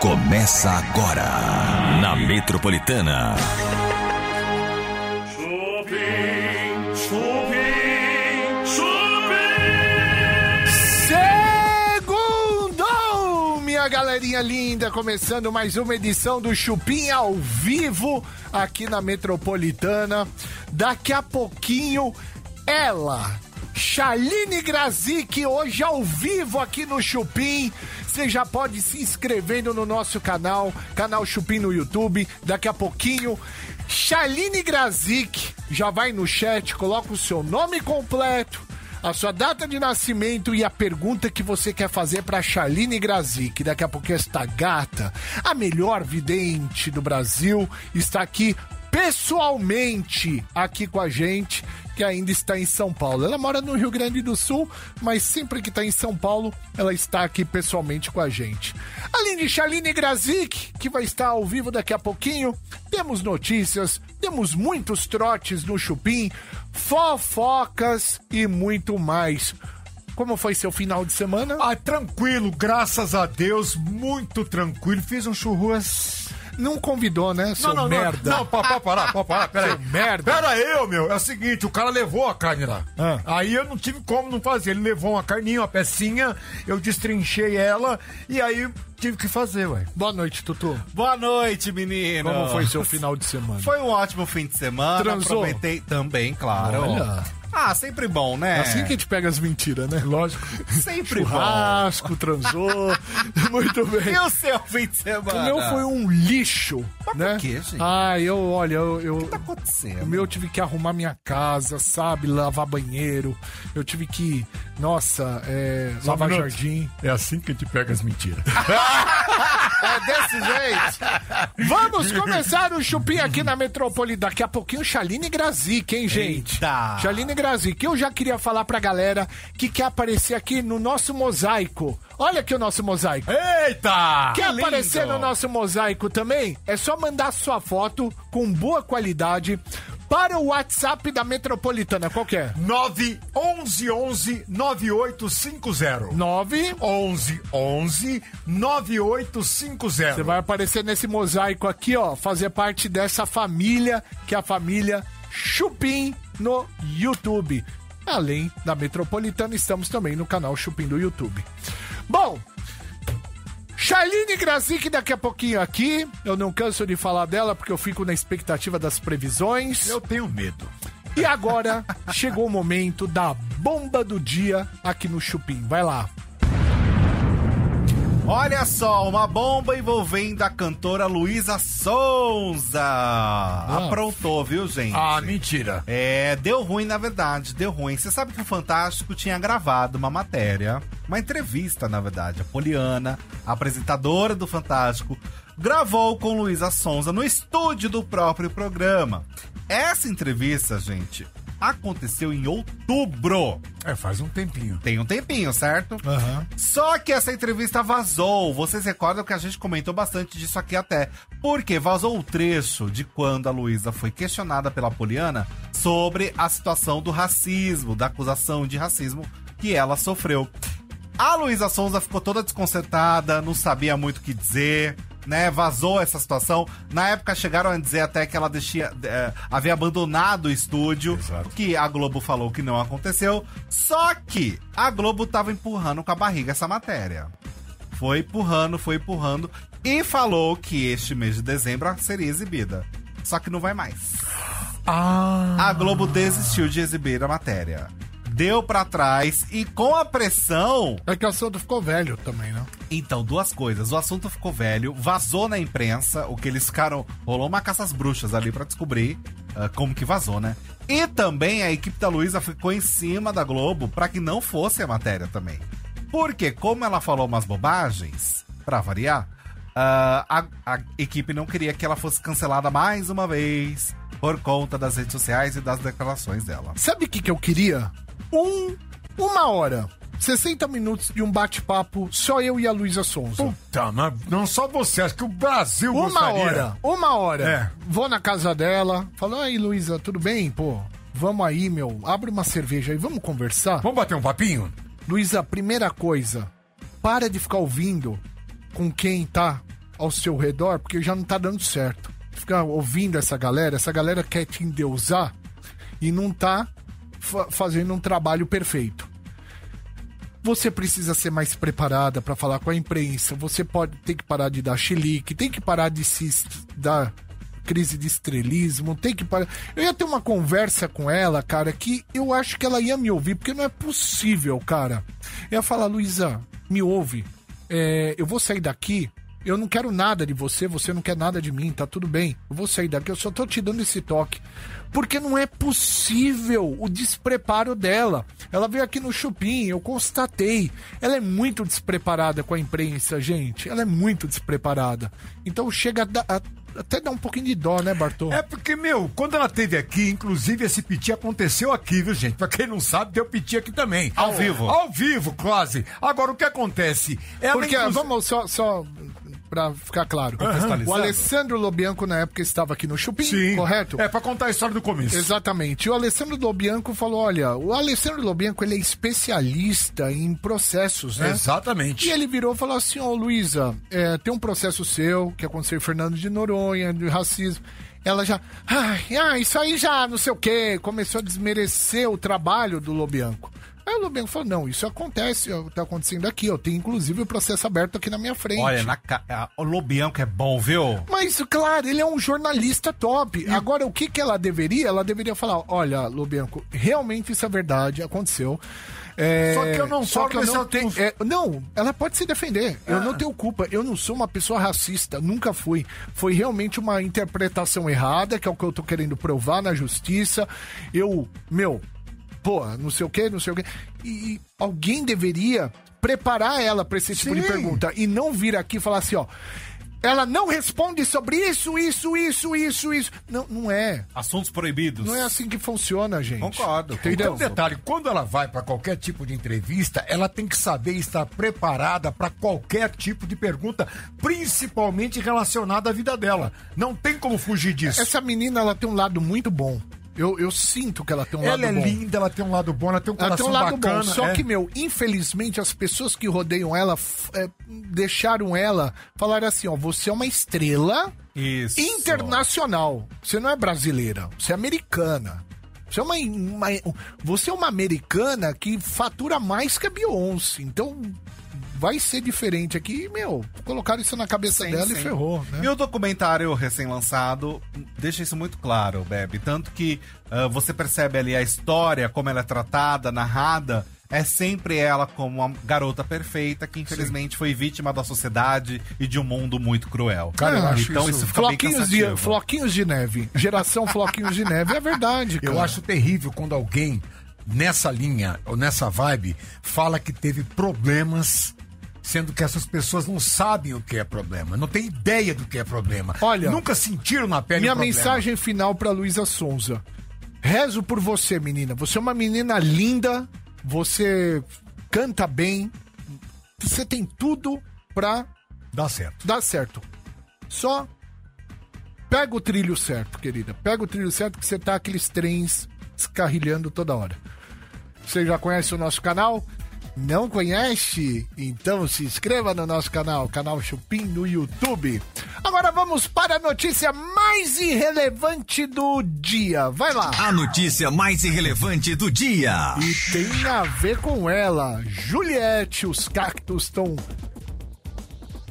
Começa agora na Metropolitana. Chupim, chupim, chupim. Segundou, minha galerinha linda, começando mais uma edição do Chupim ao vivo aqui na Metropolitana. Daqui a pouquinho, ela, Shaline Grazik, hoje ao vivo aqui no Chupim. Você já pode se inscrevendo no nosso canal, canal Chupim no YouTube. Daqui a pouquinho, Shaline Grazik já vai no chat, coloca o seu nome completo, a sua data de nascimento e a pergunta que você quer fazer para Charlene Grazik. Daqui a pouco esta gata, a melhor vidente do Brasil, está aqui pessoalmente aqui com a gente, que ainda está em São Paulo. Ela mora no Rio Grande do Sul, mas sempre que está em São Paulo, ela está aqui pessoalmente com a gente. Além de Charlene Grazik, que vai estar ao vivo daqui a pouquinho, temos notícias, temos muitos trotes no Chupim, fofocas e muito mais. Como foi seu final de semana? Ah, tranquilo, graças a Deus, muito tranquilo. Fiz um churras. Não convidou, né, seu não, não, merda? Não, não, pode parar, pode parar, peraí. Seu merda. Pera aí, meu. É o seguinte, o cara levou a carne lá. Ah. Aí eu não tive como não fazer. Ele levou uma carninha, uma pecinha, eu destrinchei ela e aí tive que fazer, ué. Boa noite, Tutu. Boa noite, menino. Como foi seu final de semana? Foi um ótimo fim de semana. Transou? Aproveitei também, claro. Olha. Ah, sempre bom, né? É assim que a gente pega as mentiras, né? Lógico. Sempre bom. Churrasco, transou. Muito bem. E o seu fim de semana? O meu foi um lixo, né? por quê, gente? Ah, eu, olha, eu... eu... O que tá acontecendo? O meu eu tive que arrumar minha casa, sabe? Lavar banheiro. Eu tive que, nossa, é, Só um lavar minuto. jardim. É assim que a gente pega as mentiras. É desse jeito. Vamos começar o chupim aqui na Metrópole. Daqui a pouquinho, Chaline Grazik, hein, gente? Eita. Chaline Grazik. Eu já queria falar pra galera que quer aparecer aqui no nosso mosaico. Olha aqui o nosso mosaico. Eita! Quer lindo. aparecer no nosso mosaico também? É só mandar sua foto com boa qualidade para o WhatsApp da Metropolitana. Qual que é? 911 9850. 9. 11 11 9850. Você vai aparecer nesse mosaico aqui, ó, fazer parte dessa família, que é a família Chupim no YouTube. Além da Metropolitana, estamos também no canal Chupim do YouTube. Bom, Charlene Grazik daqui a pouquinho aqui. Eu não canso de falar dela porque eu fico na expectativa das previsões. Eu tenho medo. E agora chegou o momento da bomba do dia aqui no Chupim. Vai lá. Olha só, uma bomba envolvendo a cantora Luísa Sonza. Aprontou, viu, gente? Ah, mentira. É, deu ruim, na verdade, deu ruim. Você sabe que o Fantástico tinha gravado uma matéria, uma entrevista, na verdade. A Poliana, a apresentadora do Fantástico, gravou com Luísa Sonza no estúdio do próprio programa. Essa entrevista, gente, aconteceu em outubro. É, faz um tempinho. Tem um tempinho, certo? Aham. Só que essa entrevista vazou. Vocês recordam que a gente comentou bastante disso aqui até. Porque vazou o trecho de quando a Luísa foi questionada pela Poliana sobre a situação do racismo, da acusação de racismo que ela sofreu. A Luísa Sonza ficou toda desconcertada, não sabia muito o que dizer, né? Vazou essa situação. Na época chegaram a dizer até que ela deixia, eh, havia abandonado o estúdio, Exato. que a Globo falou que não aconteceu. Só que a Globo tava empurrando com a barriga essa matéria. Foi empurrando, foi empurrando e falou que este mês de dezembro seria exibida. Só que não vai mais. Ah. A Globo desistiu de exibir a matéria. Deu pra trás e com a pressão É que o assunto ficou velho também, né? Então, duas coisas. O assunto ficou velho, vazou na imprensa, o que eles ficaram. Rolou uma caça às bruxas ali pra descobrir ah, como que vazou, né? E também a equipe da Luísa ficou em cima da Globo pra que não fosse a matéria também. Porque, como ela falou umas bobagens, pra variar, ah, a, a equipe não queria que ela fosse cancelada mais uma vez por conta das redes sociais e das declarações dela. Sabe o que, que eu queria? Um, uma hora. 60 minutos de um bate-papo, só eu e a Luísa Sonza. Puta, mas não só você, acho que o Brasil Uma gostaria. hora, uma hora. É. Vou na casa dela, falo, aí, Luísa, tudo bem? Pô, vamos aí, meu, abre uma cerveja aí, vamos conversar? Vamos bater um papinho? Luísa, primeira coisa, para de ficar ouvindo com quem tá ao seu redor, porque já não tá dando certo. Ficar ouvindo essa galera, essa galera quer te endeusar e não tá fa- fazendo um trabalho perfeito. Você precisa ser mais preparada para falar com a imprensa. Você pode ter que parar de dar chilique, tem que parar de se dar crise de estrelismo, tem que parar. Eu ia ter uma conversa com ela, cara, que eu acho que ela ia me ouvir, porque não é possível, cara. Eu ia falar, Luísa, me ouve. É, eu vou sair daqui. Eu não quero nada de você, você não quer nada de mim, tá tudo bem. Eu vou sair daqui, eu só tô te dando esse toque. Porque não é possível o despreparo dela. Ela veio aqui no Chupim, eu constatei. Ela é muito despreparada com a imprensa, gente. Ela é muito despreparada. Então chega a a- até dar um pouquinho de dó, né, Bartô? É porque, meu, quando ela teve aqui, inclusive esse piti aconteceu aqui, viu, gente? Pra quem não sabe, deu piti aqui também. Ao vivo. Ao vivo, quase. Agora, o que acontece? Ela, Porque, inclusive- vamos só, só pra ficar claro. Contextualizando. O Alessandro Lobianco, na época, estava aqui no Chupim, Sim. correto? É, pra contar a história do começo. Exatamente. E o Alessandro Lobianco falou: olha, o Alessandro Lobianco ele é especialista em processos, né? Exatamente. E ele virou e falou assim: Ô Luísa, é, tem um processo seu que aconteceu em Fernando de Noronha, de racismo. Ela já, ai, ah, isso aí já não sei o quê, começou a desmerecer o trabalho do Lobianco. Aí o Lobianco falou: não, isso acontece, ó, tá acontecendo aqui, eu tenho inclusive o processo aberto aqui na minha frente. Olha, na ca... ah, o Lobianco é bom, viu? Mas, claro, ele é um jornalista top. Agora, o que, que ela deveria? Ela deveria falar: olha, Lobianco, realmente isso é verdade, aconteceu. É, Só que eu não só que eu não tenho. é, não, ela pode se defender. Eu não tenho culpa. Eu não sou uma pessoa racista. Nunca fui. Foi realmente uma interpretação errada, que é o que eu tô querendo provar na justiça. Eu, meu, pô, não sei o que, não sei o que. E alguém deveria preparar ela pra esse tipo de Sim. pergunta e não vir aqui e falar assim, ó. Ela não responde sobre isso, isso, isso, isso, isso. Não, não é. Assuntos proibidos. Não é assim que funciona, gente. Concordo. Tem Entendeu? um detalhe, quando ela vai pra qualquer tipo de entrevista, ela tem que saber estar preparada pra qualquer tipo de pergunta, principalmente relacionada à vida dela. Não tem como fugir disso. Essa menina, ela tem um lado muito bom. Eu, eu sinto que ela tem um ela lado é bom. linda, ela tem um lado bom, ela tem um Ela coração tem um lado bacana. bom. Só é. que, meu, infelizmente, as pessoas que rodeiam ela é, deixaram ela falar assim: ó, você é uma estrela Isso. internacional. Você não é brasileira, você é americana. Você é uma, uma- você é uma americana que fatura mais que a Beyoncé. Então vai ser diferente aqui. E, meu, colocaram isso na cabeça Sim, dela sim. e ferrou, né? E o documentário recém-lançado deixa isso muito claro, Bebe. Tanto que ah, você percebe ali a história, como ela é tratada, narrada. É sempre ela como uma garota perfeita que infelizmente foi vítima da sociedade e de um mundo muito cruel. Cara, eu acho então isso- isso fica Floquinhos de, floquinhos de neve. Geração Floquinhos de Neve. É verdade, cara. Eu acho terrível quando alguém nessa linha ou nessa vibe fala que teve problemas. Sendo que essas pessoas não sabem o que é problema, não tem ideia do que é problema. Olha, nunca sentiram na pele Minha mensagem final pra Luísa Sonza. Rezo por você, menina. Você é uma menina linda, você canta bem, você tem tudo pra Dá certo. dar certo. Só pega o trilho certo, querida. Pega o trilho certo que você tá aqueles trens descarrilhando toda hora. Você já conhece o nosso canal? Não conhece? Então se inscreva no nosso canal, canal Chupim no YouTube. Agora vamos para a notícia mais irrelevante do dia. Vai lá. A notícia mais irrelevante do dia. E tem a ver com ela. Juliette, os cactos estão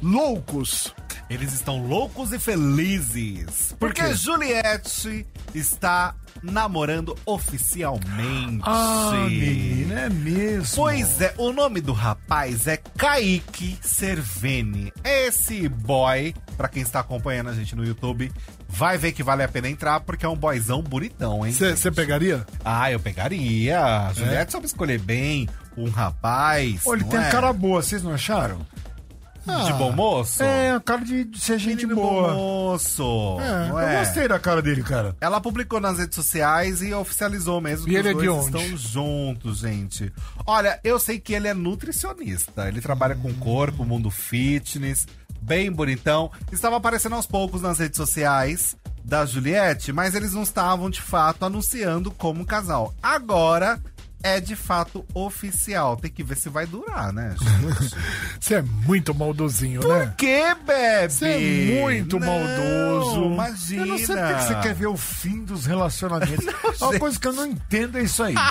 loucos. Eles estão loucos e felizes. Porque quê? Juliette está namorando oficialmente. Ah, menina, é mesmo. Pois é, o nome do rapaz é Kaique Cerveni. Esse boy, pra quem está acompanhando a gente no YouTube, vai ver que vale a pena entrar, porque é um boyzão bonitão, hein? Você pegaria? Ah, eu pegaria. A Juliette sabe escolher bem um rapaz. Olha, ele tem é? cara boa, vocês não acharam? De bom moço. É, a cara de, de ser gente Menino boa. bom moço. É, eu é? gostei da cara dele, cara. Ela publicou nas redes sociais e oficializou mesmo E que ele os é dois estão juntos, gente. Olha, eu sei que ele é nutricionista. Ele trabalha com corpo, mundo fitness, bem bonitão. Estava aparecendo aos poucos nas redes sociais da Juliette, mas eles não estavam de fato anunciando como casal. Agora é de fato oficial. Tem que ver se vai durar, né? Você é muito maldozinho, né? que, bebe? Você é muito maldoso. Imagina. Eu não sei porque que você quer ver o fim dos relacionamentos. Uma coisa que eu não entendo é isso aí.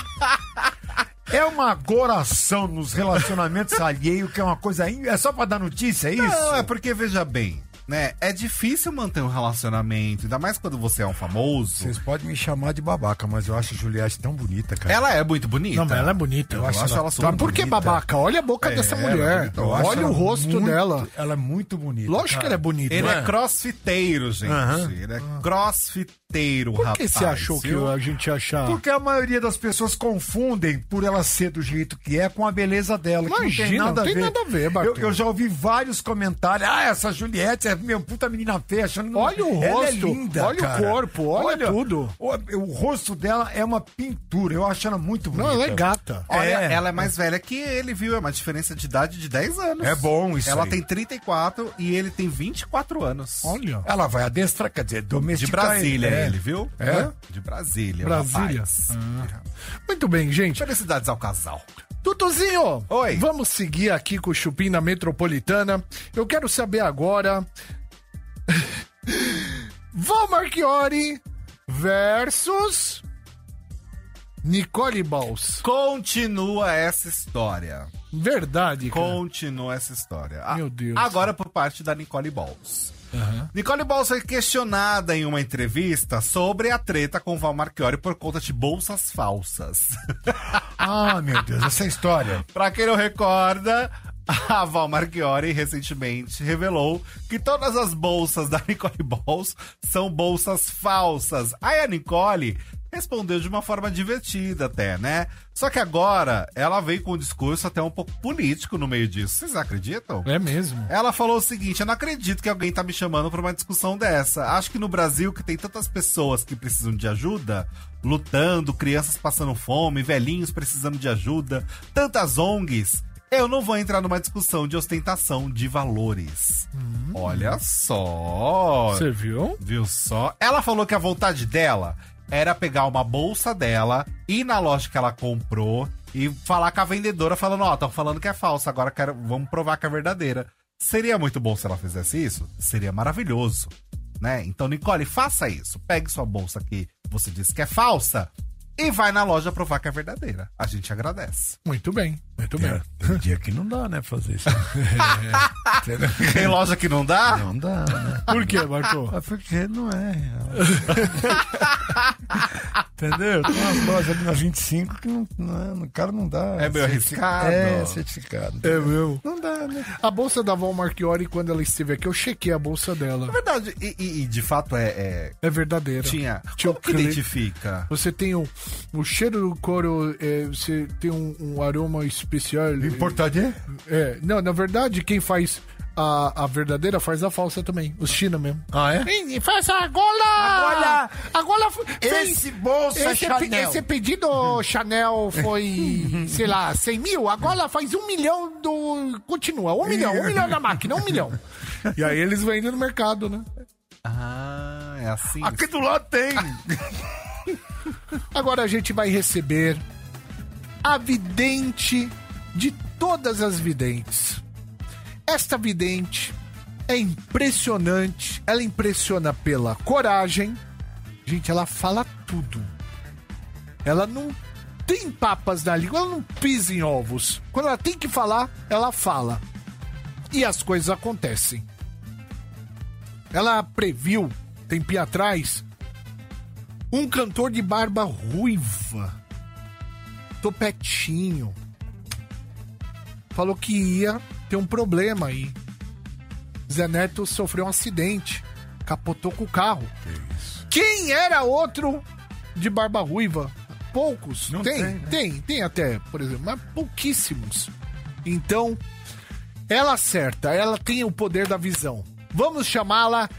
É uma agoração nos relacionamentos alheios, que é uma coisa. in- É só pra dar notícia, é isso? Não, é porque, veja bem, né? É difícil manter um relacionamento, ainda mais quando você é um famoso. Vocês podem me chamar de babaca, mas eu acho a Juliette tão bonita, cara. Ela é muito bonita. Não, mas ela é bonita. Eu acho ela super Mas por que babaca? Olha a boca É, dessa ela é mulher. Eu acho Olha ela o rosto muito- dela. Ela é muito bonita. Lógico que cara. ela é bonita. Ele não é crossfiteiro, gente. Aham. Ele é crossfiteiro, Por rapaz. que você achou que a gente ia achar? Porque a maioria das pessoas confundem por ela ser do jeito que é com a beleza dela. que Imagina, não tem nada a ver. ver, Bartô. Eu, eu já ouvi vários comentários. Ah, essa Juliette é meu puta menina feia. Achando... Olha o Ela é rosto, linda, olha o cara. corpo, olha tudo. O, o rosto dela é uma pintura. Eu acho ela muito bonita. Não, ela é gata. Olha, É. ela é mais velha que ele, viu? É uma diferença de idade de 10 anos. É bom isso Ela aí. tem 34 e ele tem 24 anos. Olha. Ela vai adestrar, quer dizer, De domesticar Brasília, é. ele, viu? É? De Brasília. Brasília? rapaz. Muito bem, gente. Felicidades ao casal. Tutuzinho, Oi. vamos seguir aqui com o Chupim na Metropolitana. Eu quero saber agora. Val Marchiori versus Nicole Balls. Continua essa história. Verdade, cara. Continua essa história. A- Meu Deus. Agora por parte da Nicole Balls. Nicole Balls foi questionada em uma entrevista sobre a treta com Val Marchiori por conta de bolsas falsas. Ah, meu Deus, essa história. Pra quem não recorda, a Val Marchiori recentemente revelou que todas as bolsas da Nicole Balls são bolsas falsas. Aí a Nicole respondeu de uma forma divertida até, né? Só que agora ela veio com um discurso até um pouco político no meio disso. Vocês acreditam? É mesmo. Ela falou o seguinte: eu não acredito que alguém tá me chamando pra uma discussão dessa. Acho que no Brasil, que tem tantas pessoas que precisam de ajuda, lutando, crianças passando fome, velhinhos precisando de ajuda, tantas ONGs. Eu não vou entrar numa discussão de ostentação de valores. Olha só. Você viu? Viu só? Ela falou que a vontade dela era pegar uma bolsa dela, ir na loja que ela comprou e falar com a vendedora, falando: Ó, estão falando que é falsa, agora quero, vamos provar que é verdadeira. Seria muito bom se ela fizesse isso? Seria maravilhoso. Né? Então, Nicole, faça isso. Pegue sua bolsa que você disse que é falsa e vai na loja provar que é verdadeira. A gente agradece. Muito bem, muito bem. É, tem dia que não dá, né, fazer isso. Entendeu? Tem loja que não dá? Não dá, né? Por quê, Bartô? É porque não é real. Entendeu? Tem umas lojas ali na 25 que não, não é, no cara não dá. É meio arriscado. É, certificado. É meu. Não dá, né? A bolsa da Val Marchiori, quando ela esteve aqui, eu chequei a bolsa dela. Na verdade, e, e- e de fato é. é- É verdadeira. tinha. Tinha Como que o cli- identifica? Você tem o, o cheiro do couro, é, você tem um, um aroma especial. Importante É, não, na verdade, quem faz a, a verdadeira faz a falsa também. Os China mesmo. Ah, é? E faz agora! Agora! Agora! foi- Esse bolsa esse, pe- Chanel. esse pedido Chanel foi, sei lá, 100 mil, agora faz um milhão do. Continua, um milhão, um milhão da máquina, um milhão. E aí eles vendem no mercado, né? Ah, é assim. Aqui do lado tem. Agora a gente vai receber a vidente de todas as videntes. Esta vidente é impressionante. Ela impressiona pela coragem. Gente, ela fala tudo. Ela não tem papas na língua, ela não pisa em ovos. Quando ela tem que falar, ela fala. E as coisas acontecem. Ela previu, tempinho atrás, um cantor de barba ruiva, topetinho, falou que ia ter um problema aí. Zé Neto sofreu um acidente, capotou com o carro. Quem era outro de barba ruiva? Poucos. Tem, tem, né? tem, tem até, por exemplo, mas pouquíssimos. Então, ela acerta, ela tem o poder da visão. Vamos chamá-la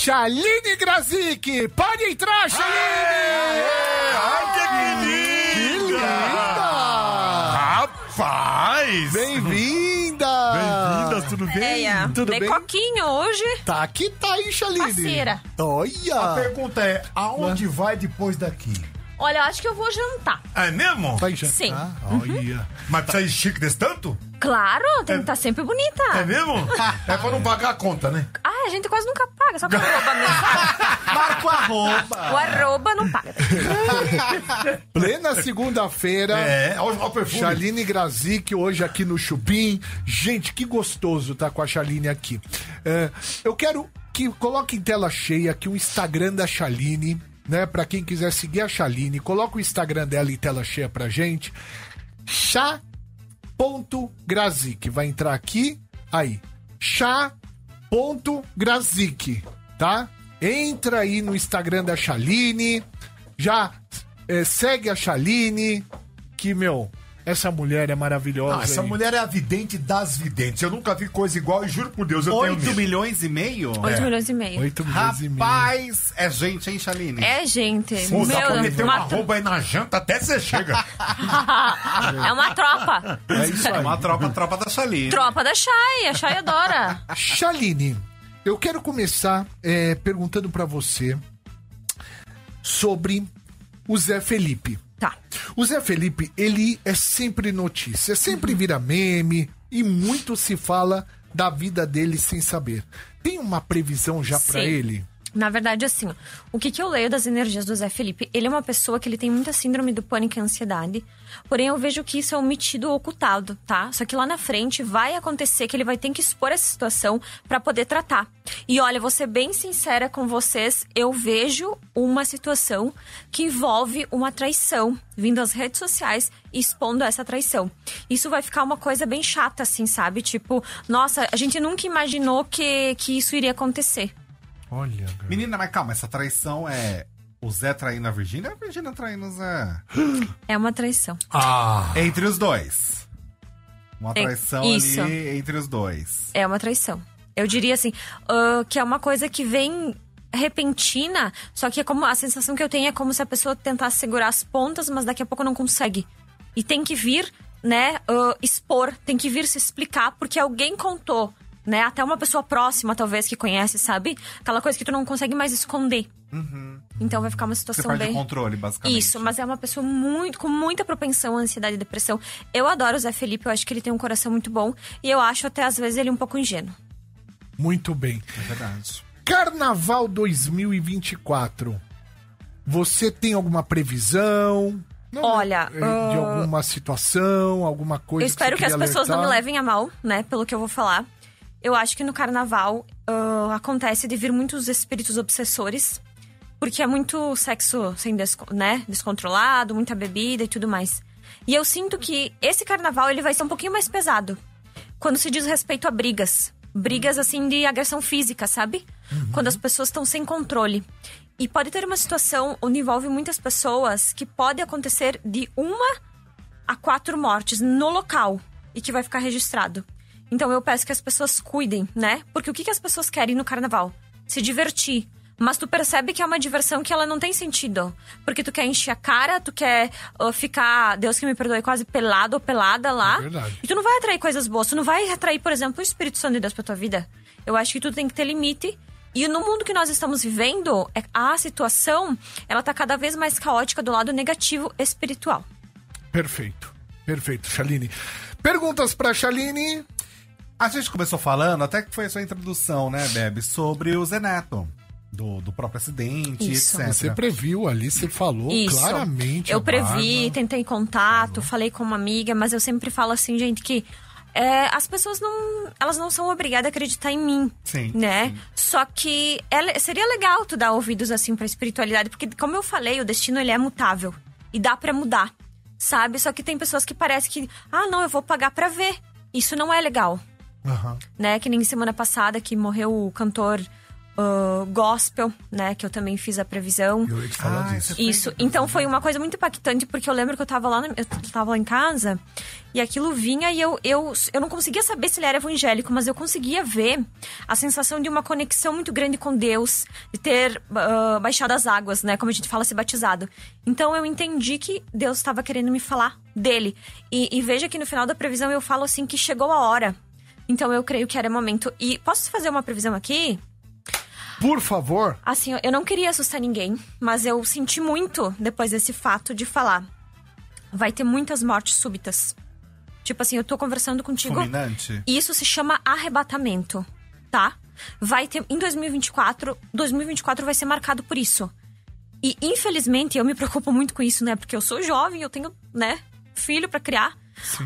Shaline Grazik. Pode entrar, Shaline! Ai, que linda! Rapaz! Bem-vinda! Bem-vindas, tudo bem? Ideia. Tudo Dei bem? coquinho hoje. Tá aqui, tá aí, Shaline. Parceira. A Olha! pergunta é, aonde vai depois daqui? Olha, eu acho que eu vou jantar. É mesmo? Vai jantar? Sim. Olha. Mas precisa ir chique desse tanto? Claro, tem que estar sempre bonita. É mesmo? é pra não pagar a conta, né? Ah, a gente quase nunca paga, só com arroba mesmo. Marca o arroba. O arroba não paga. Plena segunda-feira. É, olha o perfume. Chaline Grazik hoje aqui no Chupim. Gente, que gostoso tá com a Chaline aqui. É, eu quero que coloque em tela cheia aqui o Instagram da Chaline, né? Pra quem quiser seguir a Chaline, coloca o Instagram dela em tela cheia pra gente. Chá.grazik. Vai entrar aqui, aí. Chá.grazik, tá? Entra aí no Instagram da Chaline, já é, segue a Chaline, que, meu, essa mulher é maravilhosa. Ah, essa hein? mulher é a vidente das videntes. Eu nunca vi coisa igual e juro por Deus, eu tenho 8 medo. milhões e meio? 8 milhões e meio. 8 milhões e meio. Rapaz, é gente, hein, Chaline? É, gente. Pô, dá pra meter um mata- arroba aí na janta até você chega. É uma tropa. É isso aí. Uma tropa, tropa da Chaline. Tropa da Chay. A Chay adora. Chaline, eu quero começar é, perguntando pra você sobre o Zé Felipe. Tá. O Zé Felipe, ele é sempre notícia, sempre vira meme e muito se fala da vida dele sem saber. Tem uma previsão já pra Sim. ele? Na verdade, assim, o que, que eu leio das energias do Zé Felipe, ele é uma pessoa que ele tem muita síndrome do pânico e ansiedade. Porém, eu vejo que isso é omitido ou ocultado, tá? Só que lá na frente vai acontecer que ele vai ter que expor essa situação pra poder tratar. E olha, vou ser bem sincera com vocês, eu vejo uma situação que envolve uma traição vindo às redes sociais expondo essa traição. Isso vai ficar uma coisa bem chata, assim, sabe? Tipo, nossa, a gente nunca imaginou que, que isso iria acontecer. Olha, cara. Menina, mas calma, essa traição é o Zé traindo a Virgínia ou a Virgínia traindo o Zé? É uma traição. Ah, Entre os dois. Uma É, traição isso. ali entre os dois. É uma traição. Eu diria assim, ah, que é uma coisa que vem repentina, só que é como a sensação que eu tenho é como se a pessoa tentasse segurar as pontas, mas daqui a pouco não consegue. E tem que vir, né, ah, expor, tem que vir se explicar, porque alguém contou, né? Até uma pessoa próxima, talvez, que conhece, sabe? Aquela coisa que tu não consegue mais esconder. Então vai ficar uma Você situação perde bem. controle, basicamente. Isso, mas é uma pessoa muito com muita propensão à ansiedade e depressão. Eu adoro o Zé Felipe, eu acho que ele tem um coração muito bom e eu acho até às vezes ele um pouco ingênuo. Muito bem. É verdade. Carnaval 2024. Você tem alguma previsão? Não, Olha, é, de ah, alguma situação, alguma coisa Eu espero que, você as queria pessoas não me alertar? levem a mal, né, pelo que eu vou falar. Eu acho que no carnaval ah, acontece de vir muitos espíritos obsessores, porque é muito sexo sem desco- né, descontrolado, muita bebida e tudo mais. E eu sinto que esse carnaval ele vai ser um pouquinho mais pesado quando se diz respeito a brigas. Brigas, assim, de agressão física, sabe? Quando as pessoas estão sem controle. E pode ter uma situação onde envolve muitas pessoas que pode acontecer de uma a quatro mortes no local e que vai ficar registrado. Então eu peço que as pessoas cuidem, né? Porque o que, que as pessoas querem no carnaval? Se divertir. Mas tu percebe que é uma diversão que ela não tem sentido. Porque tu quer encher a cara, tu quer ah, ficar, Deus que me perdoe, quase pelado ou pelada lá. É verdade. E tu não vai atrair coisas boas. Tu não vai atrair, por exemplo, o Espírito Santo de Deus pra tua vida. Eu acho que tu tem que ter limite. E no mundo que nós estamos vivendo, é- a situação, ela tá cada vez mais caótica do lado negativo espiritual. Perfeito. Perfeito, Chaline. Perguntas pra Chaline. A gente começou falando, até que foi a sua introdução, né, Bebe, sobre o Zé Neto. Do, do próprio acidente, Isso. etc. Você previu ali, você falou Isso. claramente. Eu previ, barba. tentei contato, falei com uma amiga, mas eu sempre falo assim, gente, que é, as pessoas não. Elas não são obrigadas a acreditar em mim. Sim, Né? Só que é seria legal tu dar ouvidos assim pra espiritualidade, porque, como eu falei, o destino ele é mutável. E dá pra mudar. Sabe? Só que tem pessoas que parece que, ah, não, eu vou pagar pra ver. Isso não é legal. Aham. né? Que nem semana passada que morreu o cantor ah, gospel, né? Que eu também fiz a previsão. Eu ia te falar Ah, disso. Isso. Então foi uma coisa muito impactante, porque eu lembro que eu tava lá, na- eu tava lá em casa e aquilo vinha e eu, eu, eu não conseguia saber se ele era evangélico, mas eu conseguia ver a sensação de uma conexão muito grande com Deus, de ter ah, baixado as águas, né? Como a gente fala, ser batizado. Então eu entendi que Deus estava querendo me falar dele. E, e veja que no final da previsão eu falo assim que chegou a hora. Então eu creio que era momento. E posso fazer uma previsão aqui? Por favor. Assim, eu não queria assustar ninguém, mas eu senti muito depois desse fato de falar. Vai ter muitas mortes súbitas. Tipo assim, eu tô conversando contigo. Fulminante? Isso se chama arrebatamento, tá? Vai ter em 2024, 2024 vai ser marcado por isso. E infelizmente eu me preocupo muito com isso, né? Porque eu sou jovem, eu tenho, né, filho pra criar.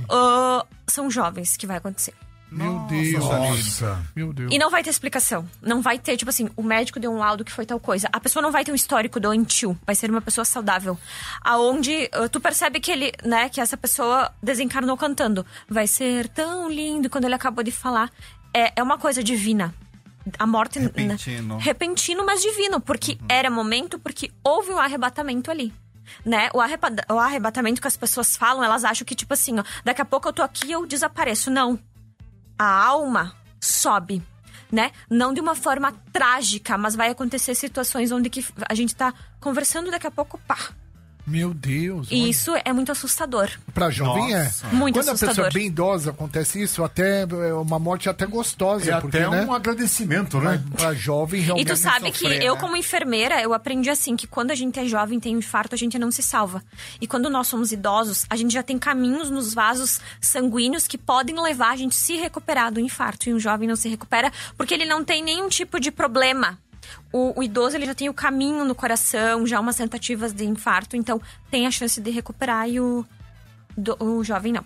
Ah, são jovens que vai acontecer. Meu Deus. Nossa. Meu Deus. E não vai ter explicação. Não vai ter, tipo assim, o médico deu um laudo que foi tal coisa. A pessoa não vai ter um histórico doentio. Vai ser uma pessoa saudável. Aonde uh, tu percebe que ele, né, que essa pessoa desencarnou cantando. Vai ser tão lindo quando ele acabou de falar. É, é uma coisa divina. A morte. né, Repentino. repentino, mas divino. Porque era momento, porque houve um arrebatamento ali. Né? O, arreba- o arrebatamento que as pessoas falam, elas acham que, tipo assim, ó, daqui a pouco eu tô aqui e eu desapareço. Não a alma sobe, né? Não de uma forma trágica, mas vai acontecer situações onde que a gente tá conversando daqui a pouco, pá. Meu Deus. E olha. isso é muito assustador. Pra jovem Nossa. é. Muito Quando a pessoa é assustador. bem idosa acontece isso, até é uma morte até gostosa. É porque, até né? um agradecimento, né? Pra, pra jovem E realmente. tu sabe sofrer, que eu, né? como enfermeira, eu aprendi assim que quando a gente é jovem, tem um infarto, a gente não se salva. E quando nós somos idosos, a gente já tem caminhos nos vasos sanguíneos que podem levar a gente a se recuperar do infarto. E um jovem não se recupera porque ele não tem nenhum tipo de problema. O, o idoso ele já tem o caminho no coração, já umas tentativas de infarto, então tem a chance de recuperar e o, do- o jovem não.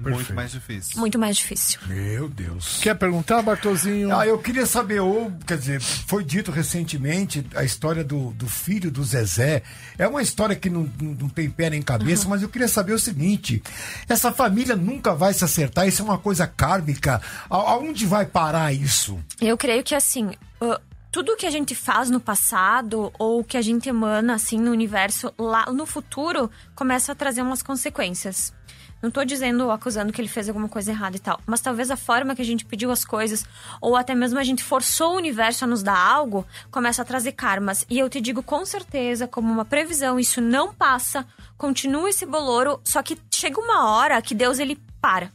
Muito mais difícil. Muito mais difícil. Meu Deus. Quer perguntar, Bartozinho? Ah, eu queria saber, ou, quer dizer, foi dito recentemente a história do, do filho do Zezé. É uma história que não, não não tem pé nem cabeça, mas eu queria saber o seguinte: essa família nunca vai se acertar, isso é uma coisa kármica. A- Aonde vai parar isso? Eu creio que assim, uh, tudo que a gente faz no passado ou que a gente emana assim no universo lá no futuro começa a trazer umas consequências. Não tô dizendo, acusando que ele fez alguma coisa errada e tal, mas talvez a forma que a gente pediu as coisas, ou até mesmo a gente forçou o universo a nos dar algo, começa a trazer karmas. E eu te digo com certeza, como uma previsão, isso não passa, continua esse boloro, só que chega uma hora que Deus ele para.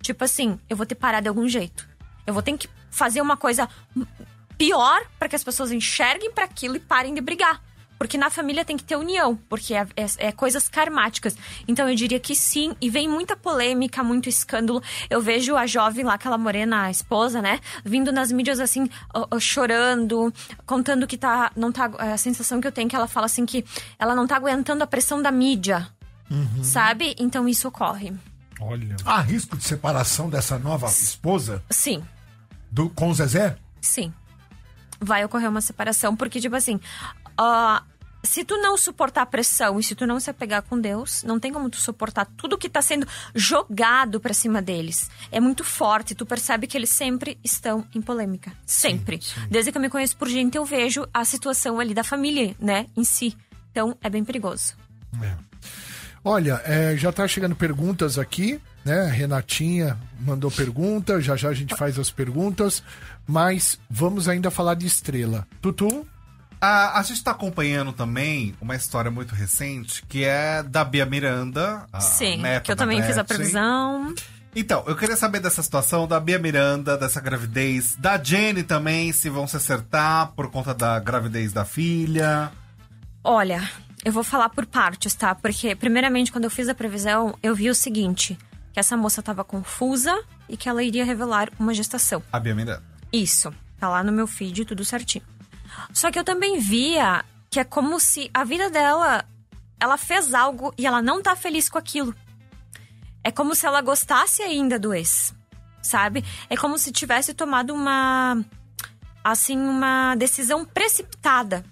Tipo assim, eu vou ter parar de algum jeito. Eu vou ter que fazer uma coisa pior para que as pessoas enxerguem para aquilo e parem de brigar. Porque na família tem que ter união, porque é, é- é coisas karmáticas. Então eu diria que sim, e vem muita polêmica, muito escândalo. Eu vejo a jovem lá, aquela morena, a esposa, né, vindo nas mídias assim, ó, ó, chorando, contando que tá. Não tá. A sensação que eu tenho é que ela fala assim que ela não tá aguentando a pressão da mídia. Sabe? Então isso ocorre. Olha. Há risco de separação dessa nova esposa Sim. do, com o Zezé? Sim. Vai ocorrer uma separação, porque, tipo assim, ó, se tu não suportar a pressão e se tu não se apegar com Deus, não tem como tu suportar tudo que tá sendo jogado pra cima deles. É muito forte, tu percebe que eles sempre estão em polêmica. Sempre. Desde que eu me conheço por gente, eu vejo a situação ali da família, né, em si. Então, é bem perigoso. Olha, é, já tá chegando perguntas aqui, né? Renatinha mandou pergunta, já já a gente faz as perguntas, mas vamos ainda falar de estrela. Tutu? A, a gente tá acompanhando também uma história muito recente, que é da Bia Miranda. a Sim, neta que eu da também fiz a previsão. Então, eu queria saber dessa situação da Bia Miranda, dessa gravidez, da Jenny também, se vão se acertar por conta da gravidez da filha. Olha, eu vou falar por partes, tá? Porque, primeiramente, quando eu fiz a previsão, eu vi o seguinte: que essa moça tava confusa e que ela iria revelar uma gestação. A Bia Miranda. Isso. Tá lá no meu feed, tudo certinho. Só que eu também via que é como se a vida dela. Ela fez algo e ela não tá feliz com aquilo. É como se ela gostasse ainda do ex, sabe? É como se tivesse tomado uma. Assim, uma decisão precipitada.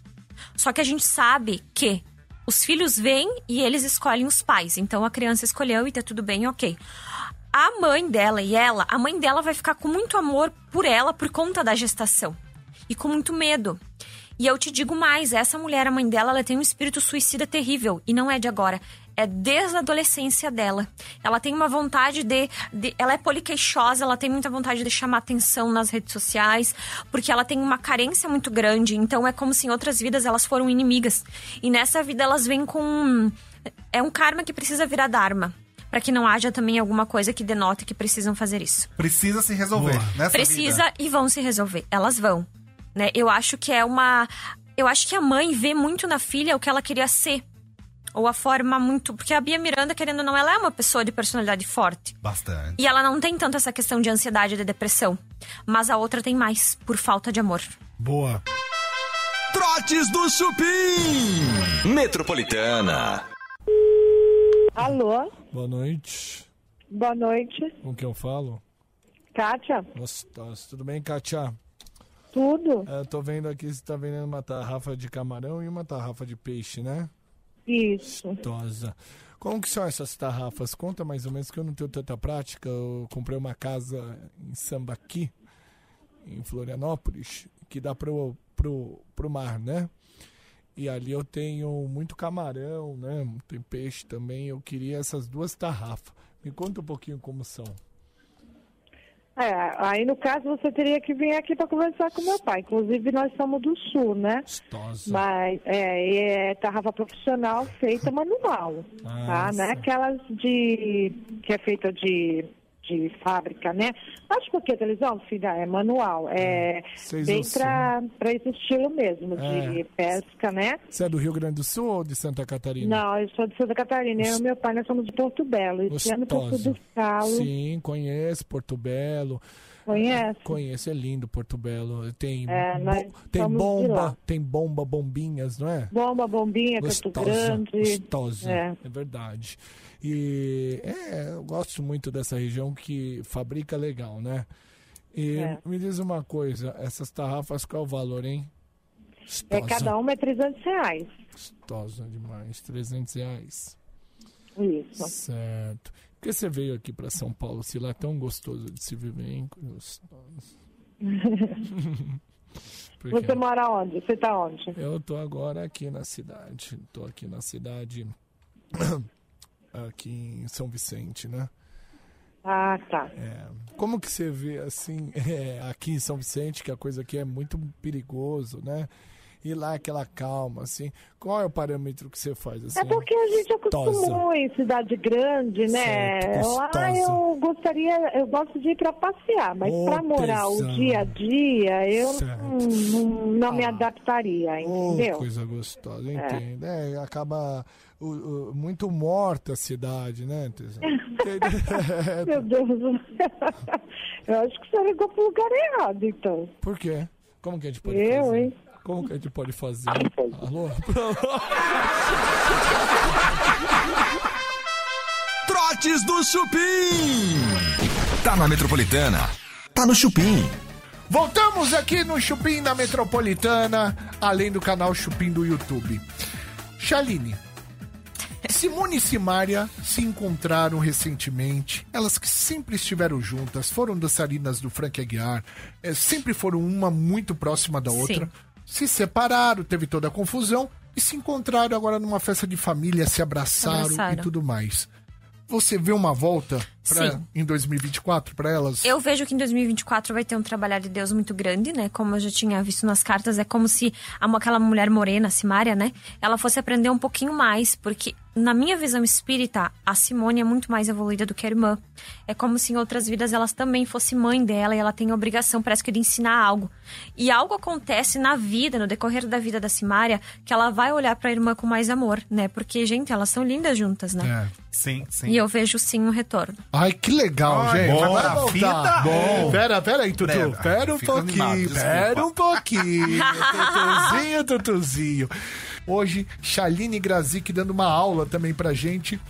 Só que a gente sabe que os filhos vêm e eles escolhem os pais. Então a criança escolheu e tá tudo bem, ok. A mãe dela e ela, a mãe dela vai ficar com muito amor por ela por conta da gestação. E com muito medo. E eu te digo mais, essa mulher, a mãe dela, ela tem um espírito suicida terrível. E não é de agora. É desde a adolescência dela. Ela tem uma vontade de, de. Ela é poliqueixosa, ela tem muita vontade de chamar atenção nas redes sociais, porque ela tem uma carência muito grande. Então é como se em outras vidas elas foram inimigas. E nessa vida elas vêm com. É um karma que precisa virar Dharma. Pra que não haja também alguma coisa que denote que precisam fazer isso. Precisa se resolver. Nessa Precisa vida. e vão se resolver. Elas vão. né? Eu acho que é uma eu acho que a mãe vê muito na filha o que ela queria ser. Ou a forma muito. Porque a Bia Miranda, querendo ou não, ela é uma pessoa de personalidade forte. Bastante. E ela não tem tanto essa questão de ansiedade e de depressão. Mas a outra tem mais, por falta de amor. Boa. Trotes do Chupim. Metropolitana. Alô, Boa noite. boa noite. Com quem eu falo? Kátia, Gostosa. Tudo bem, Katia? tudo? É, tô vendo aqui você tá vendendo uma tarrafa de camarão e uma tarrafa de peixe, né? Isso. Gostosa. Como que são essas tarrafas? Conta mais ou menos que eu não tenho tanta prática. Eu comprei uma casa em Sambaqui, em Florianópolis, que dá pro, pro, pro mar, né? E ali eu tenho muito camarão, né? Tem peixe também. Eu queria essas duas tarrafas. Me conta um pouquinho como são. É, aí no caso você teria que vir aqui para conversar com meu pai. Inclusive nós somos do sul, né? Gostosa. Mas é, é tarrafa profissional feita manual, tá? Não é aquelas de que é feita de, de fábrica, né? Acho que a televisão, filha, é manual. É Vocês bem usam. para esse estilo mesmo, de É. pesca, né? Você é do Rio Grande do Sul ou de Santa Catarina? Não, eu sou de Santa Catarina. Eu e meu pai, nós somos de Porto Belo. Esse ano fui Gostosa. buscá-lo. Sim, conheço Porto Belo. Conhece? Conheço, é lindo Porto Belo. Tem, É, tem bomba, tem bomba, bombinhas, não é? Bomba, bombinha, Gostosa, Grande. gostosa, é. É. verdade. E é, eu gosto muito dessa região que fabrica legal, né? E É. me diz uma coisa, essas tarrafas, qual é o valor, hein? É, Gostosa, cada uma é 300 reais. gostosa demais, 300 reais. Isso. Certo. Por que você veio aqui para São Paulo, se lá é tão gostoso de se viver, hein? Gostoso. Porque Você mora onde? Você tá onde? eu tô agora aqui na cidade. Tô aqui na cidade, aqui em São Vicente, né? Ah, tá. É, como que você vê assim, é, aqui em São Vicente, que a coisa aqui é muito perigoso, né? E lá aquela calma, assim. Qual é o parâmetro que você faz assim? É porque a gente acostumou em cidade grande, né? Certo, Lá eu gostaria, eu gosto de ir pra passear, mas Ô, pra morar o dia a dia, eu não, me Ah. adaptaria, Oh, entendeu? coisa gostosa, eu entendo. É, acaba o- o- muito morta a cidade, né? Meu Deus. eu acho que você ligou pro lugar errado, então. Por quê? Como que a gente pode Eu, fazer? hein? Como que a gente pode fazer? Alô? Trotes do Chupim. Tá na Metropolitana. Tá no Chupim. Voltamos aqui no Chupim da Metropolitana, além do canal Chupim do YouTube. Shaline, Simone e Simária se encontraram recentemente. Elas que sempre estiveram juntas, foram dançarinas do Frank Aguiar, eh, sempre foram uma muito próxima da outra. Sim. Se separaram, teve toda a confusão e se encontraram agora numa festa de família, se abraçaram, Abraçaram. e tudo mais. Você vê uma volta pra, Sim. em 2024 para elas? Eu vejo que em 2024 vai ter um trabalhar de Deus muito grande, né? Como eu já tinha visto nas cartas, é como se a- aquela mulher morena, Simária, né? Ela fosse aprender um pouquinho mais, porque na minha visão espírita, a Simone é muito mais evoluída do que a irmã. É como se em outras vidas elas também fosse mãe dela e ela tem a obrigação, parece que, de ensinar algo. E algo acontece na vida, no decorrer da vida da Simária, que ela vai olhar pra irmã com mais amor, né? Porque, gente, elas são lindas juntas, né? É. Sim, sim. E eu vejo sim um retorno. Ai, que legal, Ai, gente. bom, Vai a voltar. é- Pera, pera aí, Tutu. Pera, Pera um pouquinho. animado, pera um pouquinho. Tutuzinho, Tutuzinho. Hoje, Shaline Grazik dando uma aula também pra gente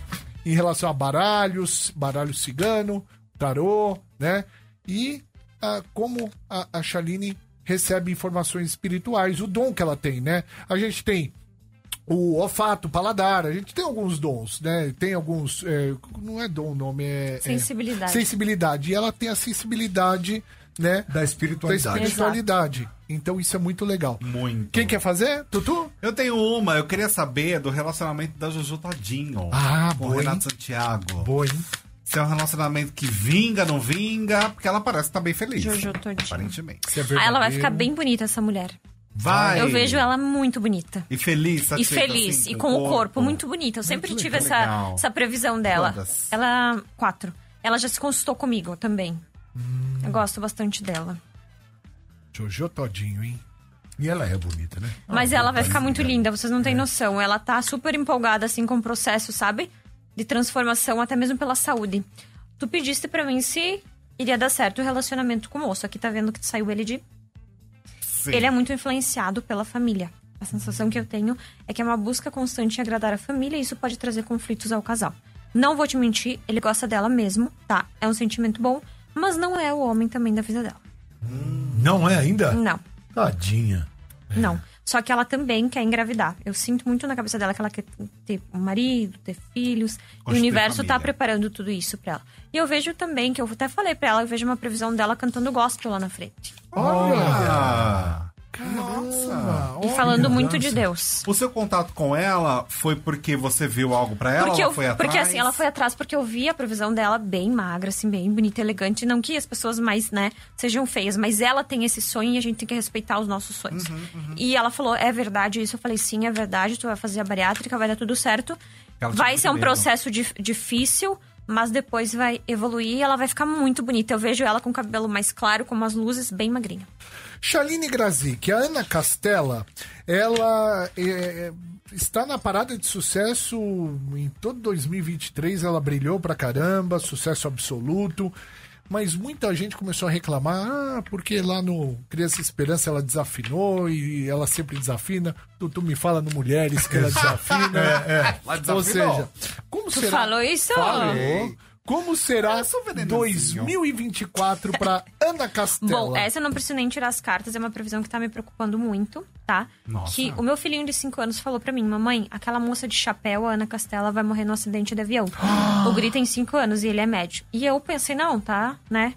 em relação a baralhos, baralho cigano, tarô, né? E ah, como a, a Shaline recebe informações espirituais, o dom que ela tem, né? A gente tem o olfato, o paladar, a gente tem alguns dons, né? Tem alguns. é, não é dom o nome, é. é Sensibilidade. sensibilidade. E ela tem a sensibilidade, né? Da Da espiritualidade. espiritualidade. Então isso é muito legal. Muito. Quem quer fazer? Tutu? Eu tenho uma, eu queria saber do relacionamento da Jojo Todinho Ah, com o boa, Renato hein? Santiago. Boa, hein? Se é um relacionamento que vinga, não vinga, porque ela parece estar bem feliz. Jojo Todinho. Aparentemente. É Ah, ela vai ficar bem bonita, essa mulher. Vai! Eu vejo ela muito bonita. E feliz, E feliz, assim, e com o corpo muito bonito. Eu sempre Muito tive essa, legal. essa previsão dela. Quantas? Ela. Quatro. Ela já se consultou comigo também. Hum. Eu gosto bastante dela. Jojo Todinho, hein? E ela é bonita, né? Mas Ah, ela vai ficar muito linda. linda, vocês não têm noção. Ela tá super empolgada, assim, com o processo, sabe? De transformação, até mesmo pela saúde. Tu pediste pra mim se iria dar certo o relacionamento com o moço. Aqui tá vendo que saiu ele de. Sim. Ele é muito influenciado pela família. A sensação que eu tenho é que é uma busca constante em agradar a família e isso pode trazer conflitos ao casal. Não vou te mentir, ele gosta dela mesmo, tá? É um sentimento bom, mas não é o homem também da vida dela. Não é ainda? Não. Tadinha. Não. Só que ela também quer engravidar. Eu sinto muito na cabeça dela que ela quer ter um marido, ter filhos. e o universo tá preparando tudo isso pra ela. E eu vejo também, que eu até falei pra ela, eu vejo uma previsão dela cantando gospel lá na frente. Ah, Nossa. E falando muito de Deus. o seu contato com ela foi porque você viu algo pra ela? Porque, ela eu, foi atrás? porque assim, ela foi atrás porque eu vi a previsão dela bem magra, assim, bem bonita, elegante. Não que as pessoas mais, né, sejam feias, mas ela tem esse sonho e a gente tem que respeitar os nossos sonhos. Uhum, E ela falou, é verdade isso? Eu falei, sim, é verdade, tu vai fazer a bariátrica, vai dar tudo certo. Ela Vai ser um medo. processo dif- difícil, mas depois vai evoluir e ela vai ficar muito bonita. Eu vejo ela com o cabelo mais claro, com umas luzes, bem magrinha. Shaline Grazik, a Ana Castela, ela é, está na parada de sucesso em todo 2023. Ela brilhou pra caramba, sucesso absoluto. Mas muita gente começou a reclamar, ah, porque lá no Criança Esperança ela desafinou e ela sempre desafina. Tu, tu me fala no Mulheres que ela desafina. Ela Ou desafinou. seja, como Tu será? falou isso? Falou. Como será Eu sou venenosinho. 2024 pra Ana Castela? Bom, essa eu não preciso nem tirar as cartas, é uma previsão que tá me preocupando muito, tá? Nossa. Que o meu filhinho de 5 anos falou pra mim, mamãe, aquela moça de chapéu, a Ana Castela, vai morrer no acidente de avião. o Guri tem 5 anos e ele é médico. E eu pensei, não, tá, né?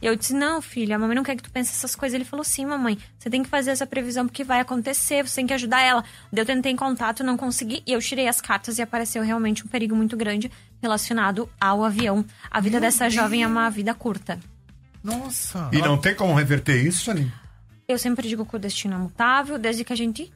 E eu disse, não, filho, a mamãe não quer que tu pense essas coisas. Ele falou, sim, mamãe, você tem que fazer essa previsão porque vai acontecer, você tem que ajudar ela. Eu tentei em contato, não consegui, e eu tirei as cartas e apareceu realmente um perigo muito grande relacionado ao avião. A vida dessa jovem é uma vida curta. Nossa. E não tem como reverter isso, Shaline? Eu sempre digo que o destino é mutável, desde que a gente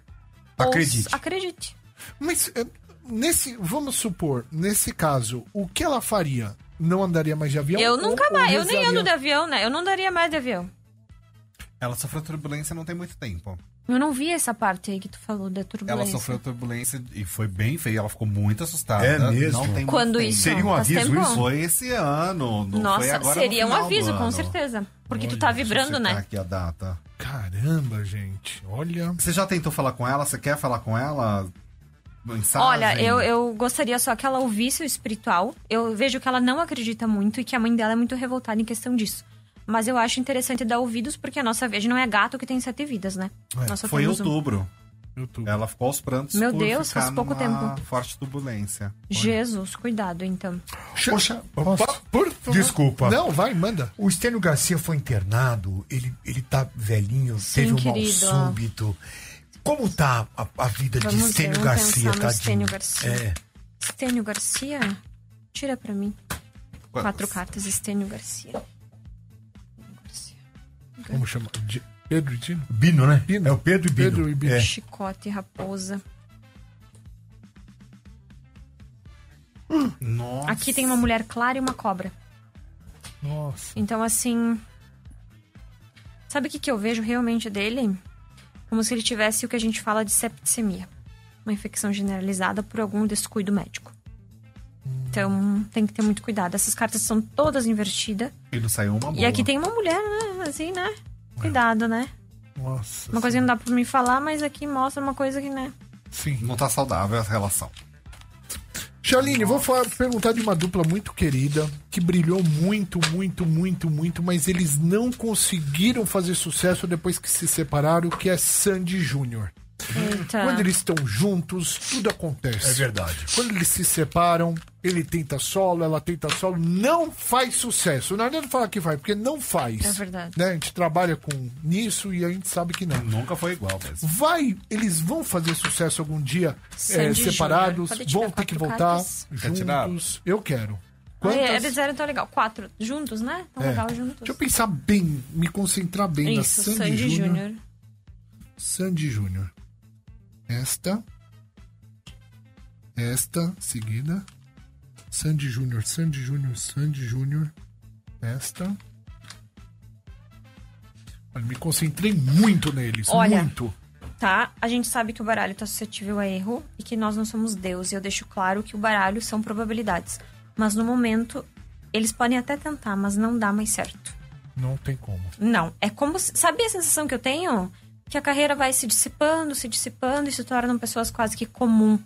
Acredite. ouça- acredite. Mas eh, nesse, vamos supor, nesse caso, o que ela faria? Não andaria mais de avião? eu Ou- nunca ou mais, eu nem ando de avião, né? Eu não daria mais de avião. Ela sofreu turbulência não tem muito tempo. Eu não vi essa parte aí que tu falou da Ela turbulência. sofreu turbulência e foi bem feia. Ela ficou muito assustada. É mesmo? Não tem muito Quando isso? Seria um aviso isso? Foi esse ano. Não foi Nossa, seria um aviso, com certeza. Porque tu Olha, tá deixa eu vibrando, né? aqui a data. Caramba, gente. Olha. Você já tentou falar com ela? Você quer falar com ela? Mensagem? Olha, eu, eu gostaria só que ela ouvisse o espiritual. Eu vejo que ela não acredita muito e que a mãe dela é muito revoltada em questão disso. Mas eu acho interessante dar ouvidos, porque a nossa vez não é gato que tem sete vidas, né? Só Foi em um. outubro. YouTube. Ela ficou aos prantos Meu por Deus, ficar faz pouco numa tempo. forte turbulência. Jesus, cuidado então. Poxa, posso? Por favor. Desculpa. Não, vai, manda. O Estênio Garcia foi internado, ele, ele tá velhinho, Sim, teve um mal querido. súbito. Como tá a, a vida de Vamos ver, Estênio vamos Garcia, tadinho? Estênio Garcia. É. Estênio Garcia? Tira pra mim. Quatro cartas, Estênio Garcia. Garcia. Como chama? De- Pedro e Tino? Bino, né? Bino. É o Pedro e Bino. Pedro e Bino. É. Chicote, raposa. Nossa. Aqui tem uma mulher clara e uma cobra. Nossa. Então, assim. Sabe o que, que eu vejo realmente dele? Como se ele tivesse o que a gente fala de septicemia uma infecção generalizada por algum descuido médico. Então, tem que ter muito cuidado. Essas cartas são todas invertidas. E não saiu uma boa. E aqui tem uma mulher, né? Assim, né? Cuidado, né? Nossa. Uma coisa que não dá pra me falar, mas aqui mostra uma coisa que, né? Sim. Não tá saudável a relação. Shaline, vou falar- perguntar de uma dupla muito querida, que brilhou muito, muito, muito, muito, mas eles não conseguiram fazer sucesso depois que se separaram, que é Sandy Júnior. Eita. Quando eles estão juntos, tudo acontece. É verdade. Quando eles se separam, ele tenta solo, ela tenta solo, não faz sucesso. Não adianta falar que vai, porque não faz. É verdade. Né? A gente trabalha com nisso e a gente sabe que não. Nunca foi igual mesmo. Vai, eles vão fazer sucesso algum dia é, Sandy separados, vão ter que voltar cartas? Juntos. Eu quero. Ah, Quantas? é, eles eram tão legal. Quatro. Juntos, né? Tão É. legal juntos. Deixa eu pensar bem, me concentrar bem Isso, na Sandy, Sandy Júnior. Júnior. Sandy Júnior. Esta. Esta, seguida. Sandy Júnior, Sandy Júnior, Sandy Júnior. Esta. Eu me concentrei muito neles, Olha. muito. Tá? A gente sabe que o baralho tá suscetível a erro e que nós não somos Deus. E eu deixo claro que o baralho são probabilidades. Mas no momento, eles podem até tentar, mas não dá mais certo. Não tem como. Não. É como. Sabe a sensação que eu tenho? Que a carreira vai se dissipando, se dissipando e se tornam pessoas quase que comum.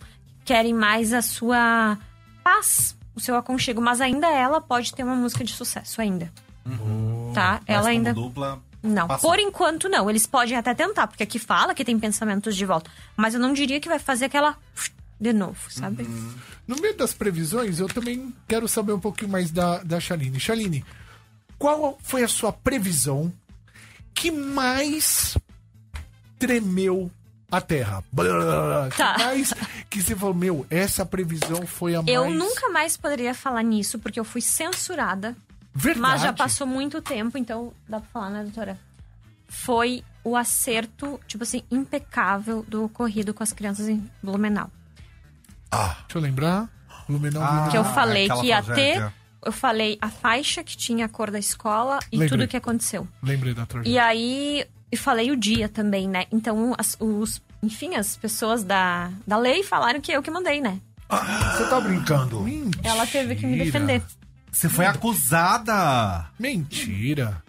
Querem mais a sua paz, o seu aconchego. Mas ainda ela pode ter uma música de sucesso ainda. Tá? Mas Ela como ainda. dupla. Não, passou. por enquanto não. Eles podem até tentar, porque aqui fala que tem pensamentos de volta. Mas eu não diria que vai fazer aquela de novo, sabe? Uhum. No meio das previsões, eu também quero saber um pouquinho mais da, da Chaline. Chaline, qual foi a sua previsão que mais tremeu a Terra? Blá, Tá. Que mais que você falou, meu, essa previsão foi a mais... Eu nunca mais poderia falar nisso, porque eu fui censurada. Verdade. Mas já passou muito tempo, então dá pra falar, né, doutora? Foi o acerto, tipo assim, impecável do ocorrido com as crianças em Blumenau. Deixa eu lembrar. Blumenau, Ah, Blumenau. Que eu falei aquela que ia tragédia. ter. Eu falei a faixa que tinha a cor da escola e Lembrei. tudo que aconteceu. Lembrei da E tragédia. aí, e falei o dia também, né? Então, as- os, enfim, as pessoas da, da lei falaram que eu que mandei, né? Você tá brincando? Ela teve que me Mentira. defender. Você foi acusada. Mentira.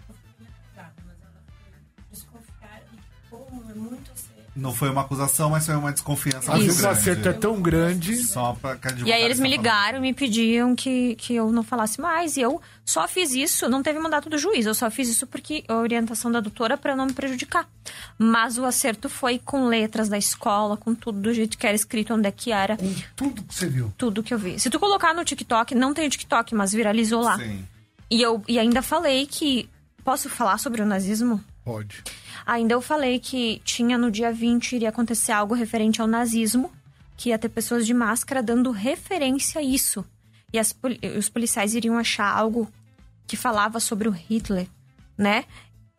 Não foi uma acusação, mas foi uma desconfiança muito vezes o acerto é tão grande. Só pra que a E aí eles me advogada ligaram e me pediam que, que eu não falasse mais. E eu só fiz isso, não teve mandato do juiz. Eu só fiz isso porque a orientação da doutora para não me prejudicar. Mas o acerto foi com letras da escola, com tudo do jeito que era escrito, onde é que era, Com tudo que você viu. tudo que eu vi. Se tu colocar no TikTok, não tem o TikTok, mas viralizou lá. Sim. E eu e ainda falei que. Posso falar sobre o nazismo? Pode. Ainda eu falei que tinha no dia 20 iria acontecer algo referente ao nazismo, que ia ter pessoas de máscara dando referência a isso. E as os policiais iriam achar algo que falava sobre o Hitler, né?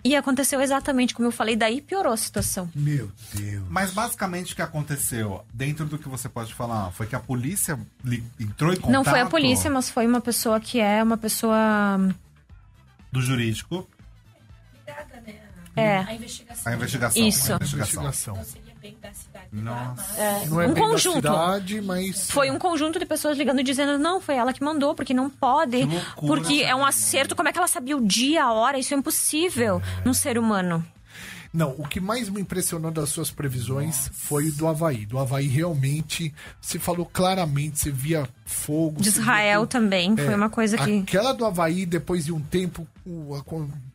E aconteceu exatamente como eu falei, daí piorou a situação. Meu Deus. Mas basicamente o que aconteceu, dentro do que você pode falar, foi que a polícia entrou em contato Não foi a polícia, mas foi uma pessoa que é uma pessoa. do jurídico, É. a investigação. Isso. A investigação. Investigação. Nossa. Não é Um bem conjunto. da cidade, mas... Foi um conjunto de pessoas ligando e dizendo, não, foi ela que mandou, porque não pode. Loucura, porque é um acerto. Como é que ela sabia o dia, a hora? Isso é impossível num ser humano. Não, o que mais me impressionou das suas previsões foi o do Havaí. Do Havaí, realmente, você falou claramente, você via fogo. De Israel tudo. também. Foi É, uma coisa que. Aquela do Havaí, depois de um tempo,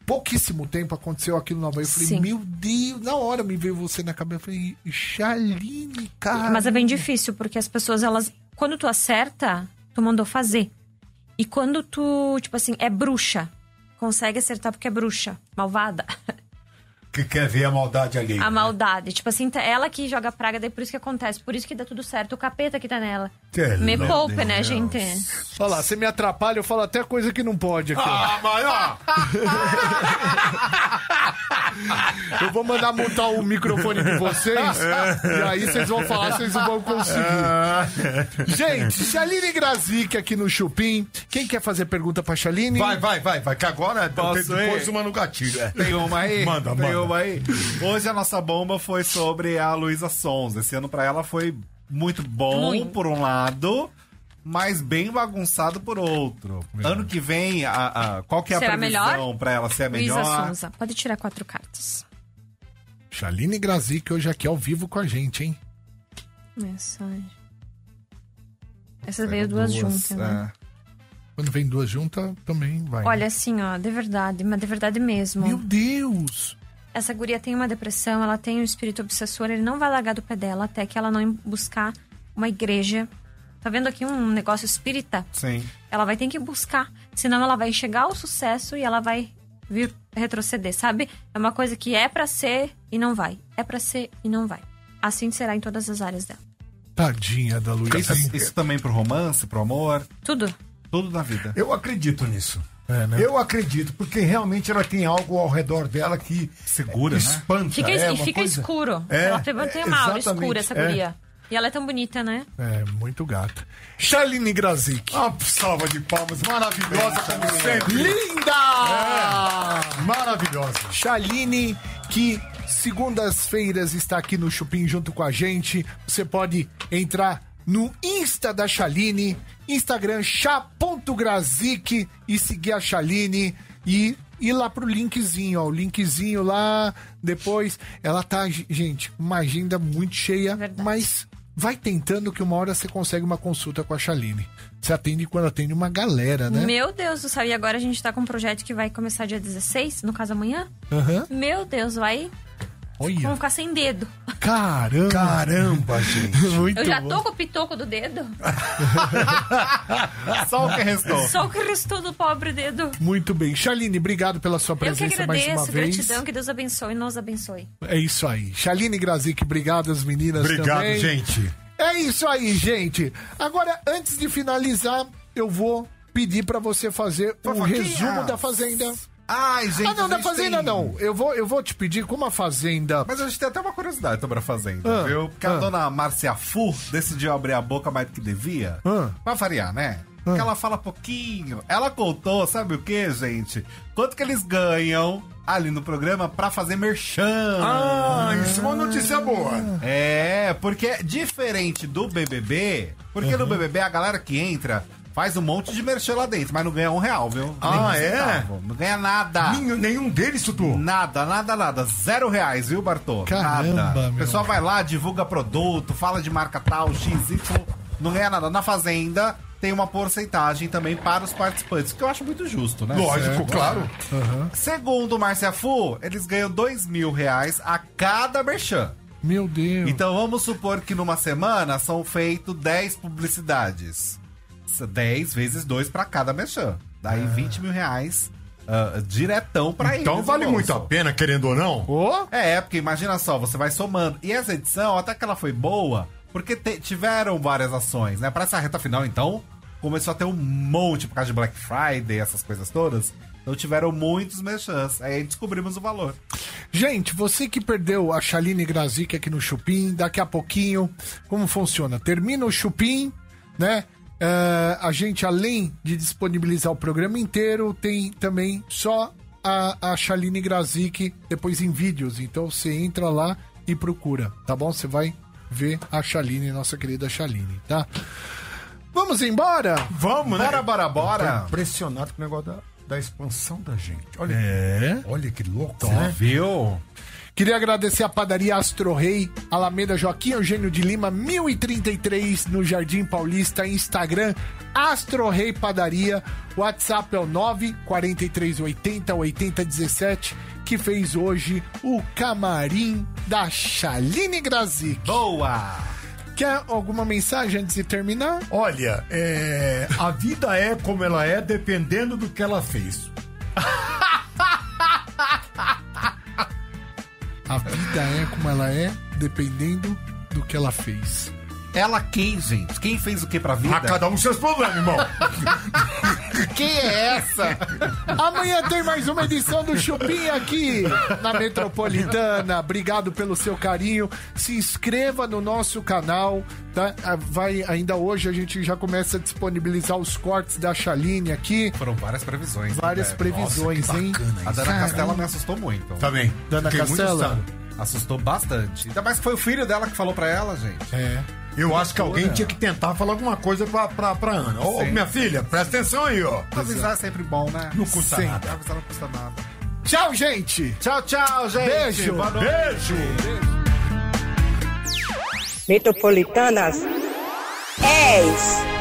pouquíssimo tempo, aconteceu aquilo no Havaí. Eu falei, Sim. meu Deus, na hora me veio você na cabeça. Eu falei, Chaline, cara. Mas é bem difícil, porque as pessoas, elas. Quando tu acerta, tu mandou fazer. E quando tu, tipo assim, é bruxa, consegue acertar porque é bruxa, malvada. Que quer ver a maldade ali. A maldade. Tipo assim, tá- ela que joga praga, daí por isso que acontece. Por isso que dá tudo certo. O capeta que tá nela. Me meu poupe, né, gente? Olha lá, você me atrapalha, eu falo até coisa que não pode aqui. Ah, mas ó. Eu vou mandar montar o microfone de vocês e aí vocês vão falar, vocês não vão conseguir. Gente, Chaline Grazik aqui no Chupim. Quem quer fazer pergunta pra Chaline? Vai, vai, vai, vai, que agora Posso tem depois uma no gatilho. é. Tem uma aí? Manda, Tem manda. uma aí? Hoje a nossa bomba foi sobre a Luísa Sons. Esse ano pra ela foi muito bom, Muito. por um lado, mas bem bagunçado por outro. Ano que vem, a, a- qual que é a Será previsão melhor? pra ela ser a Luísa melhor? Souza. Pode tirar quatro cartas. Chaline Grazik hoje aqui ao vivo com a gente, hein? Mensagem. Essa veio duas, juntas, né? é. Quando vem duas juntas, também vai. Olha, assim, ó, de verdade, mas de verdade mesmo. Meu Deus! Essa guria tem uma depressão, ela tem um espírito obsessor, ele não vai largar do pé dela até que ela não buscar uma igreja. Tá vendo aqui um negócio espírita? Sim. Ela vai ter que buscar, senão ela vai chegar ao sucesso e ela vai vir retroceder, sabe? É uma coisa que é pra ser e não vai. É pra ser e não vai. Assim será em todas as áreas dela. Tadinha da Luísa. Isso, isso também pro romance, pro amor, Tudo. tudo na vida. Eu acredito nisso. É, né? Eu acredito, porque realmente ela tem algo ao redor dela que Segura, né? espanta. Fica, é e uma fica coisa- escuro. É, ela tem, tem é, uma aura escura, essa é. guria. E ela é tão bonita, né? É, muito gata. Shaline Grazik. Uma salva de palmas maravilhosa como sempre. Linda! Maravilhosa. Shaline, que segundas-feiras está aqui no Chupim junto com a gente. Você pode entrar no Insta da Shaline, Instagram chá.grazik e seguir a Shaline e ir lá pro linkzinho, ó, o linkzinho lá, depois ela tá, gente, uma agenda muito cheia, Verdade. mas vai tentando que uma hora você consegue uma consulta com a Shaline. Você atende quando atende uma galera, né? Meu Deus do céu, e agora a gente tá com um projeto que vai começar dia 16, no caso amanhã. Aham. Meu Deus, vai. Olha, Vamos ficar sem dedo. caramba. Caramba, gente. Muito Eu já bom. tô com o pitoco do dedo. Só o que restou. Só o que restou do pobre dedo. Muito bem. Shaline, obrigado pela sua Eu que presença mais uma agradeço, vez. gratidão, que Deus abençoe e nos abençoe. É isso aí. Shaline Grazik, obrigado as meninas Obrigado, também. gente. É isso aí, gente. Agora, antes de finalizar, eu vou pedir pra você fazer um resumo da Fazenda. Ai, gente. ah, não, da Fazenda tem- não. Eu vou, eu vou te pedir como a Fazenda... Mas a gente tem até uma curiosidade sobre a Fazenda, Ah, viu? Porque ah. a dona Márcia Fu decidiu abrir a boca mais do que devia. Ah. Pra variar, né? Porque ela fala pouquinho. Ela contou, sabe o que, gente? Quanto que eles ganham ali no programa pra fazer merchan. Ah, isso é uma notícia boa. É, porque é diferente do BBB, porque no BBB a galera que entra faz um monte de merchan lá dentro, mas não ganha um real, viu? Ah, Nem é? centavo. Não ganha nada. Nenhum, nenhum deles, Tutu. Nada, nada, nada. Zero reais, viu, Bartô? Caramba, nada. meu. O pessoal vai lá, divulga produto, fala de marca tal, X, Y, não ganha nada. Na Fazenda tem uma porcentagem também para os participantes, que eu acho muito justo, né? Lógico, claro. Segundo o Márcia Fu, eles ganham dois mil reais a cada merchan. Meu Deus. Então vamos supor que numa semana são feitos 10 publicidades. 10 vezes 2 para cada merchan. Daí 20 mil reais ah, diretão pra. Então no vale muito a pena, querendo ou não. Ô, É, porque imagina só, você vai somando. E essa edição, até que ela foi boa, porque te- tiveram várias ações, né? Pra essa reta final, então, começou a ter um monte por causa de Black Friday, essas coisas todas. Então tiveram muitos merchans. Aí descobrimos o valor. Gente, você que perdeu a Shaline Grazik aqui no Chupim, daqui a pouquinho, como funciona? Termina o Chupim, né? É, a gente, além de disponibilizar o programa inteiro, tem também só a, a Shaline Grazik depois em vídeos. Então você entra lá e procura, tá bom? Você vai ver a Shaline, nossa querida Shaline, tá? Vamos embora? Vamos, né? Bora, bora, bora. Tô impressionado com o negócio da, da expansão da gente. Olha, É. olha que louco, né? Viu? Queria agradecer a padaria Astro Rei, Alameda Joaquim Eugênio de Lima, 1033, no Jardim Paulista, Instagram, Astro Rei Padaria, WhatsApp é o 94380 8017, que fez hoje o camarim da Chaline Grazik. Boa! Quer alguma mensagem antes de terminar? Olha, é, a vida é como ela é, dependendo do que ela fez. vida é como ela é, dependendo do que ela fez. Ela quem, gente? Quem fez o que pra vida? A cada um seus problemas, irmão. Quem é essa? Amanhã tem mais uma edição do Chupim aqui na Metropolitana. Obrigado pelo seu carinho. Se inscreva no nosso canal, tá? Ah, Vai, ainda hoje a gente já começa a disponibilizar os cortes da Chaline aqui. Foram várias previsões. Várias né? previsões, Nossa, que hein? bacana A Dana Caramba. Castela me assustou muito. Também. Dana Fiquei muito Castela? Assustou bastante. Ainda mais que foi o filho dela que falou pra ela, gente. É. Eu acho que alguém tinha que tentar falar alguma coisa pra, pra, pra Ana. Ô, minha filha, presta atenção aí, ó. Avisar é sempre bom, né? Não custa Sim. nada. Avisar não custa nada. Tchau, gente! Tchau, tchau, gente. Beijo. Noite. Beijo! Metropolitanas 10.